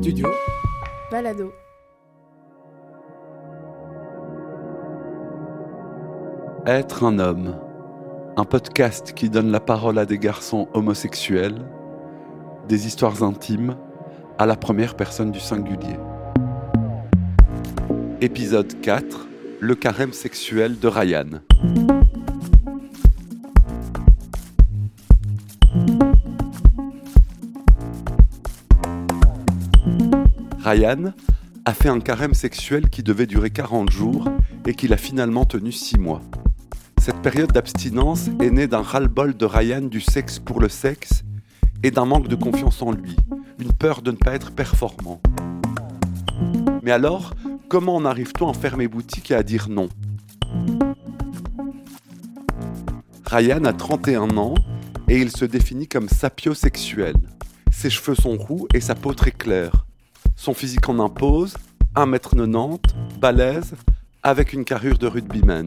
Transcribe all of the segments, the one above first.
Studio Balado. Être un homme, un podcast qui donne la parole à des garçons homosexuels, des histoires intimes à la première personne du singulier. Épisode 4 Le carême sexuel de Ryan. Ryan a fait un carême sexuel qui devait durer 40 jours et qu'il a finalement tenu 6 mois. Cette période d'abstinence est née d'un ras-le-bol de Ryan du sexe pour le sexe et d'un manque de confiance en lui, une peur de ne pas être performant. Mais alors, comment en arrive-t-on à fermer boutique et à dire non? Ryan a 31 ans et il se définit comme sapiosexuel. Ses cheveux sont roux et sa peau très claire. Son physique en impose, 1m90, balèze, avec une carrure de rugbyman.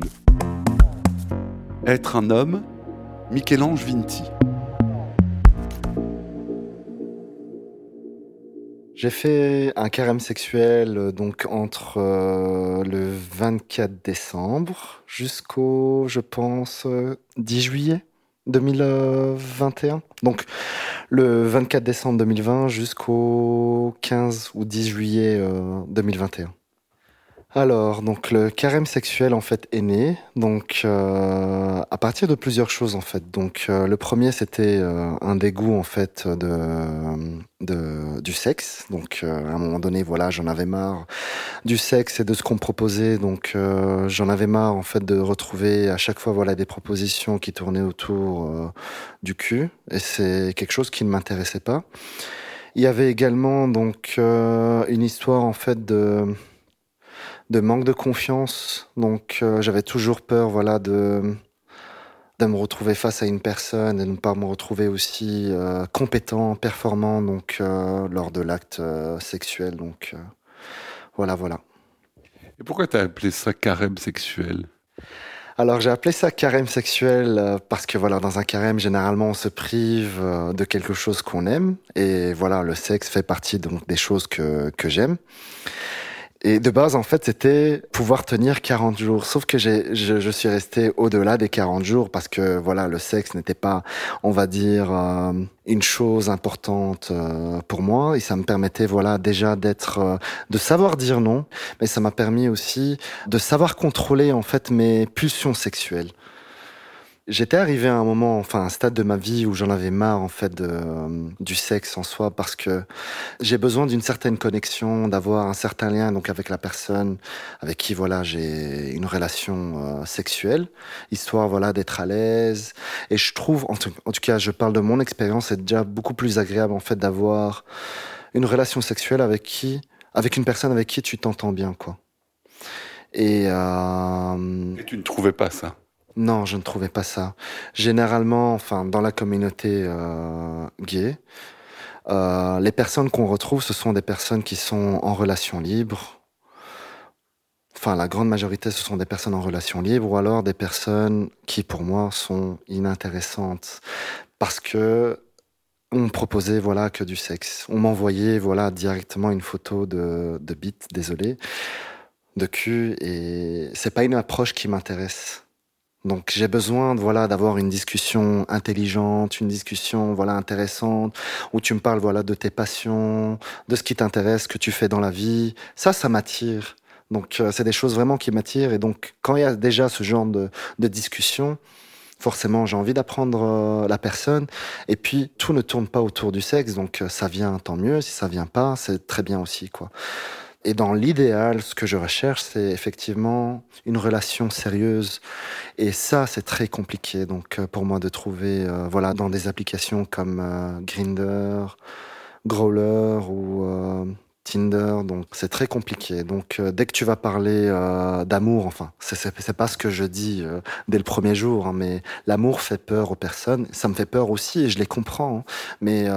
Être un homme, Michel-Ange Vinti. J'ai fait un carême sexuel donc entre euh, le 24 décembre jusqu'au, je pense, 10 euh, juillet 2021. Donc le 24 décembre 2020 jusqu'au 15 ou 10 juillet 2021. Alors, donc le carême sexuel en fait est né, donc euh, à partir de plusieurs choses en fait. Donc euh, le premier c'était euh, un dégoût en fait de, de du sexe. Donc à un moment donné voilà j'en avais marre du sexe et de ce qu'on me proposait. Donc j'en avais marre en fait de retrouver à chaque fois voilà des propositions qui tournaient autour du cul et c'est quelque chose qui ne m'intéressait pas. Il y avait également donc une histoire en fait de de manque de confiance. Donc euh, j'avais toujours peur, voilà, de de me retrouver face à une personne et de ne pas me retrouver aussi euh, compétent, performant, donc euh, lors de l'acte sexuel. Donc voilà, voilà. Et pourquoi tu as appelé ça carême sexuel? Alors j'ai appelé ça carême sexuel parce que voilà dans un carême généralement on se prive de quelque chose qu'on aime et voilà le sexe fait partie donc des choses que que j'aime. Et de base, en fait, c'était pouvoir tenir 40 jours. Sauf que j'ai, je, je, suis resté au-delà des 40 jours parce que, voilà, le sexe n'était pas, on va dire, euh, une chose importante euh, pour moi. Et ça me permettait, voilà, déjà d'être, euh, de savoir dire non. Mais ça m'a permis aussi de savoir contrôler, en fait, mes pulsions sexuelles. J'étais arrivé à un moment, enfin un stade de ma vie où j'en avais marre en fait de, euh, du sexe en soi parce que j'ai besoin d'une certaine connexion, d'avoir un certain lien donc avec la personne avec qui voilà j'ai une relation euh, sexuelle, histoire voilà d'être à l'aise. Et je trouve, en tout, en tout, cas, je parle de mon expérience, c'est déjà beaucoup plus agréable en fait d'avoir une relation sexuelle avec qui, avec une personne avec qui tu t'entends bien quoi. Et, euh... Et tu ne trouvais pas ça? Non, je ne trouvais pas ça. Généralement, enfin, dans la communauté euh, gay, euh, les personnes qu'on retrouve, ce sont des personnes qui sont en relation libre. Enfin, la grande majorité, ce sont des personnes en relation libre ou alors des personnes qui, pour moi, sont inintéressantes parce que on proposait voilà que du sexe. On m'envoyait voilà directement une photo de, de bite, désolé, de cul et c'est pas une approche qui m'intéresse. Donc j'ai besoin voilà d'avoir une discussion intelligente, une discussion voilà intéressante où tu me parles voilà de tes passions, de ce qui t'intéresse, que tu fais dans la vie. Ça ça m'attire. Donc euh, c'est des choses vraiment qui m'attirent et donc quand il y a déjà ce genre de, de discussion, forcément j'ai envie d'apprendre euh, la personne et puis tout ne tourne pas autour du sexe donc euh, ça vient tant mieux si ça vient pas c'est très bien aussi quoi. Et dans l'idéal, ce que je recherche, c'est effectivement une relation sérieuse. Et ça, c'est très compliqué. Donc, euh, pour moi, de trouver, euh, voilà, dans des applications comme euh, Grinder, Growler ou euh, Tinder. Donc, c'est très compliqué. Donc, dès que tu vas parler d'amour, enfin, c'est pas ce que je dis dès le premier jour, hein, mais l'amour fait peur aux personnes. Ça me fait peur aussi, et je les comprends. Hein. mais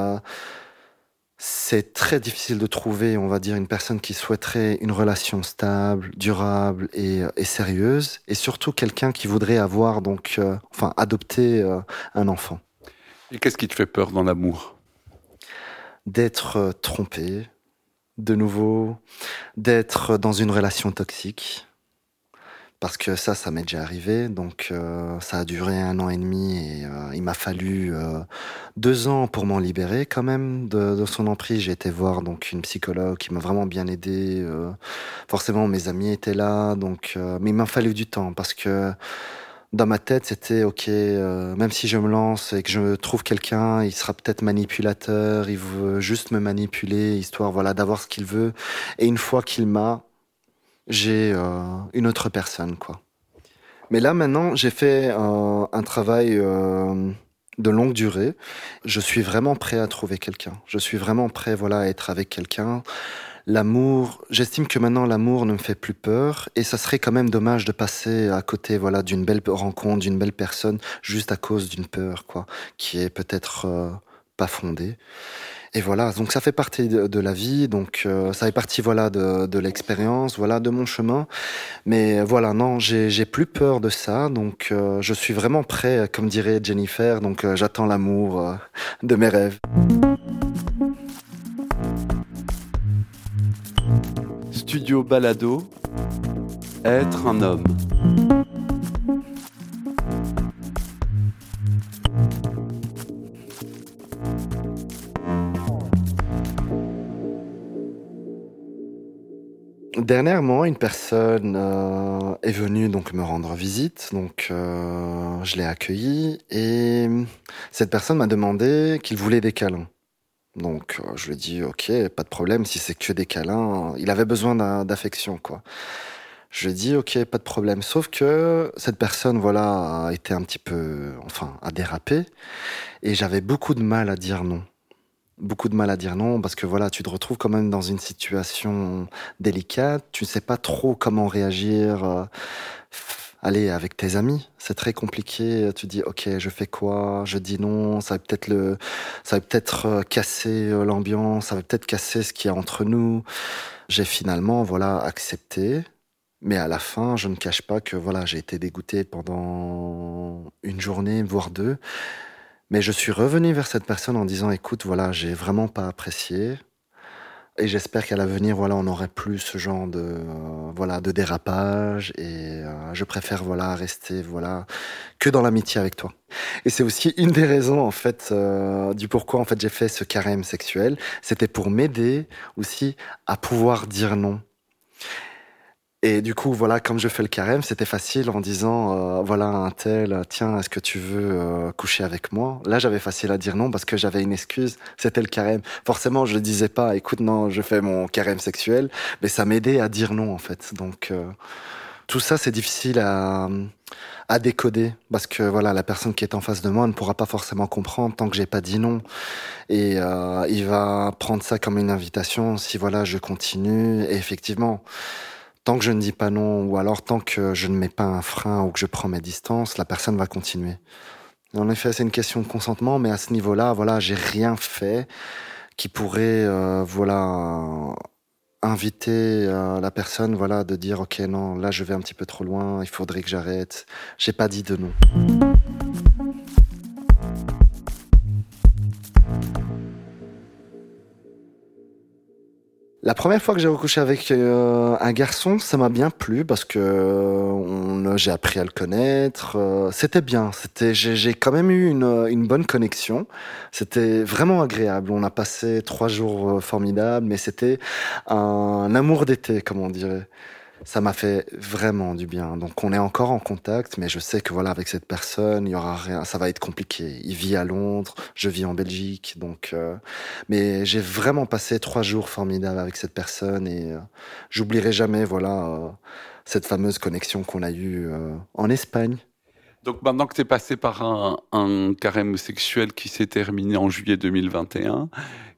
c'est très difficile de trouver, on va dire, une personne qui souhaiterait une relation stable, durable et, et sérieuse, et surtout quelqu'un qui voudrait avoir donc, euh, enfin, adopter euh, un enfant. Et qu'est-ce qui te fait peur dans l'amour? D'être euh, trompé, de nouveau, d'être dans une relation toxique. Parce que ça, ça m'est déjà arrivé. Donc, euh, ça a duré un an et demi et euh, m'a fallu euh, deux ans pour m'en libérer quand même de, son emprise. J'ai été voir donc une psychologue qui m'a vraiment bien aidé. forcément, mes amis étaient là, donc, mais il m'a fallu du temps parce que dans ma tête, c'était ok, euh, même si je me lance et que je trouve quelqu'un, il sera peut-être manipulateur, il veut juste me manipuler, histoire voilà d'avoir ce qu'il veut. Et une fois qu'il m'a, j'ai euh, une autre personne quoi. Mais là maintenant, j'ai fait euh, un travail de longue durée. Je suis vraiment prêt à trouver quelqu'un. Je suis vraiment prêt voilà à être avec quelqu'un l'amour, j'estime que maintenant l'amour ne me fait plus peur et ça serait quand même dommage de passer à côté voilà d'une belle rencontre, d'une belle personne juste à cause d'une peur quoi, qui est peut-être euh, pas fondée. Et voilà, donc ça fait partie de, la vie, donc euh, ça fait partie voilà de, l'expérience, voilà de mon chemin. Mais voilà, non, j'ai plus peur de ça, donc euh, je suis vraiment prêt, comme dirait Jennifer. Donc j'attends l'amour de mes rêves. Studio Balado, être un homme. Dernièrement, une personne euh, est venue donc me rendre visite, donc euh, je l'ai accueilli et cette personne m'a demandé qu'il voulait des câlins. Donc euh, je lui ai dit ok, pas de problème, si c'est que des câlins, il avait besoin d'affection quoi. Je lui ai dit ok, pas de problème. Sauf que cette personne voilà a été un petit peu, enfin, a dérapé et j'avais beaucoup de mal à dire non. Beaucoup de mal à dire non parce que voilà, tu te retrouves quand même dans une situation délicate, tu ne sais pas trop comment réagir. Euh, aller avec tes amis, c'est très compliqué. Tu dis, ok, je fais quoi? Je dis non. Ça va peut-être le, ça va peut-être euh, casser euh, l'ambiance. Ça va peut-être casser ce qu'il y a entre nous. J'ai finalement, voilà, accepté. Mais à la fin, je ne cache pas que voilà, j'ai été dégoûté pendant une journée, voire deux. Mais je suis revenu vers cette personne en disant, écoute, voilà, j'ai vraiment pas apprécié. Et j'espère qu'à l'avenir, voilà, on n'aurait plus ce genre de, euh, voilà, de dérapage. Et euh, je préfère, voilà, rester, voilà, que dans l'amitié avec toi. Et c'est aussi une des raisons, en fait, euh, du pourquoi, en fait, j'ai fait ce carême sexuel. C'était pour m'aider aussi à pouvoir dire non. Et du coup, voilà, comme je fais le carême, c'était facile en disant, euh, voilà, un tel, tiens, est-ce que tu veux euh, coucher avec moi? Là, j'avais facile à dire non parce que j'avais une excuse, c'était le carême. Forcément, je ne disais pas, écoute, non, je fais mon carême sexuel, mais ça m'aidait à dire non, en fait. Donc, euh, tout ça, c'est difficile à, à décoder parce que voilà, la personne qui est en face de moi ne pourra pas forcément comprendre tant que j'ai pas dit non. Et il va prendre ça comme une invitation si voilà, je continue. Et effectivement tant que je ne dis pas non, ou alors tant que je ne mets pas un frein ou que je prends mes distances, la personne va continuer. En effet, c'est une question de consentement, mais à ce niveau-là, voilà, j'ai rien fait qui pourrait, euh, voilà, inviter euh, la personne, voilà, de dire, ok, non, là, je vais un petit peu trop loin, il faudrait que j'arrête. J'ai pas dit de non. La première fois que j'ai recouché avec euh, un garçon, ça m'a bien plu parce que euh, j'ai appris à le connaître. Euh, c'était bien. C'était, j'ai quand même eu une, une bonne connexion. C'était vraiment agréable. On a passé trois jours formidables, mais c'était un amour d'été, comme on dirait ça m'a fait vraiment du bien. Donc on est encore en contact, mais je sais que voilà avec cette personne, il y aura rien, ça va être compliqué. Il vit à Londres, je vis en Belgique, donc euh, mais j'ai vraiment passé trois jours formidables avec cette personne et euh, j'oublierai jamais voilà euh, cette fameuse connexion qu'on a eue en Espagne. Donc maintenant que tu es passé par un, un carême sexuel qui s'est terminé en juillet 2021,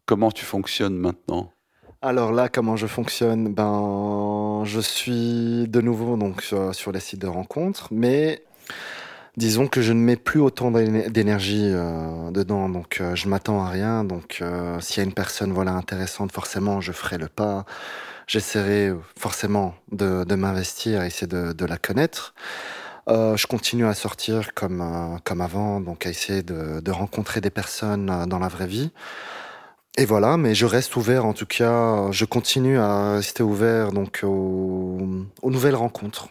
comment tu fonctionnes maintenant? Alors là, comment je fonctionne? Ben, je suis de nouveau donc sur, les sites de rencontres, mais disons que je ne mets plus autant d'énergie euh, dedans, donc euh, je m'attends à rien. Donc euh, s'il y a une personne voilà intéressante, forcément je ferai le pas. J'essaierai forcément de, m'investir, essayer de, la connaître. je continue à sortir comme comme avant, donc à essayer de rencontrer des personnes dans la vraie vie. Et voilà, mais je reste ouvert en tout cas. Je continue à rester ouvert donc aux, nouvelles rencontres.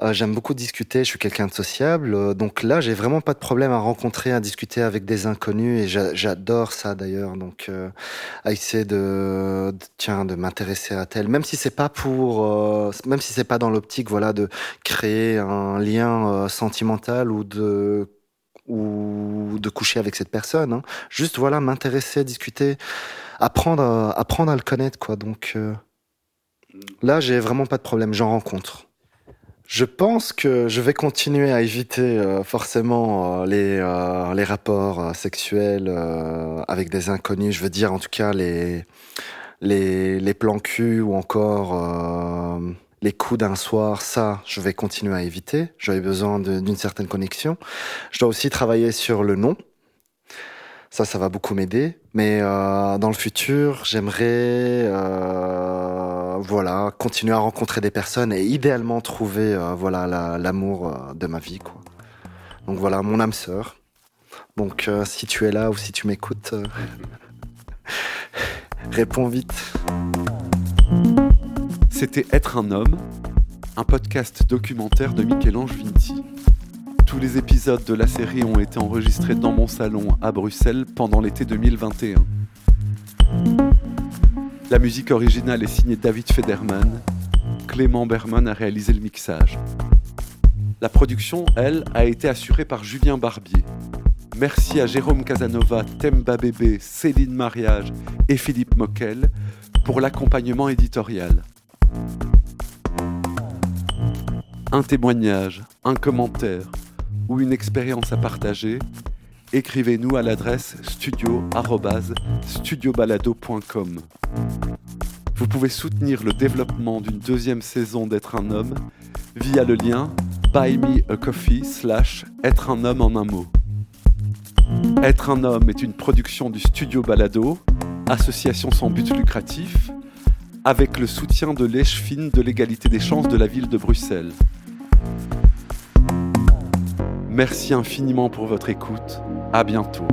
Euh, j'aime beaucoup discuter, je suis quelqu'un de sociable. Euh, donc là, j'ai vraiment pas de problème à rencontrer, à discuter avec des inconnus et j'adore ça d'ailleurs. Donc euh, à essayer de, tiens de m'intéresser à tel, même si c'est pas pour, même si c'est pas dans l'optique voilà de créer un lien sentimental ou de ou de coucher avec cette personne. Hein. Juste voilà m'intéresser, discuter, apprendre, à, apprendre à le connaître quoi. Donc là, j'ai vraiment pas de problème, j'en rencontre. Je pense que je vais continuer à éviter euh, forcément euh, les, euh, les rapports sexuels avec des inconnus. Je veux dire, en tout cas, les, les, les plans cul ou encore les coups d'un soir. Ça, je vais continuer à éviter. J'avais besoin d'une certaine connexion. Je dois aussi travailler sur le nom. Ça, ça va beaucoup m'aider. Mais dans le futur, j'aimerais voilà, continuer à rencontrer des personnes et idéalement trouver euh, voilà l'amour euh, de ma vie quoi. Donc voilà, mon âme sœur. Donc euh, si tu es là ou si tu m'écoutes, réponds vite. C'était Être un homme, un podcast documentaire de Michel-Ange Vinti. Tous les épisodes de la série ont été enregistrés dans mon salon à Bruxelles pendant l'été 2021. La musique originale est signée David Federman. Clément Berman a réalisé le mixage. La production, elle, a été assurée par Julien Barbier. Merci à Jérôme Casanova, Temba Bébé, Céline Mariage et Philippe Moquel pour l'accompagnement éditorial. Un témoignage, un commentaire ou une expérience à partager, écrivez-nous à l'adresse studio-studiobalado.com. Vous pouvez soutenir le développement d'une deuxième saison d'être un homme via le lien buy me a coffee slash être un homme en un mot. Être un homme est une production du Studio Balado, association sans but lucratif, avec le soutien de l'Echefine de l'égalité des chances de la ville de Bruxelles. Merci infiniment pour votre écoute. À bientôt.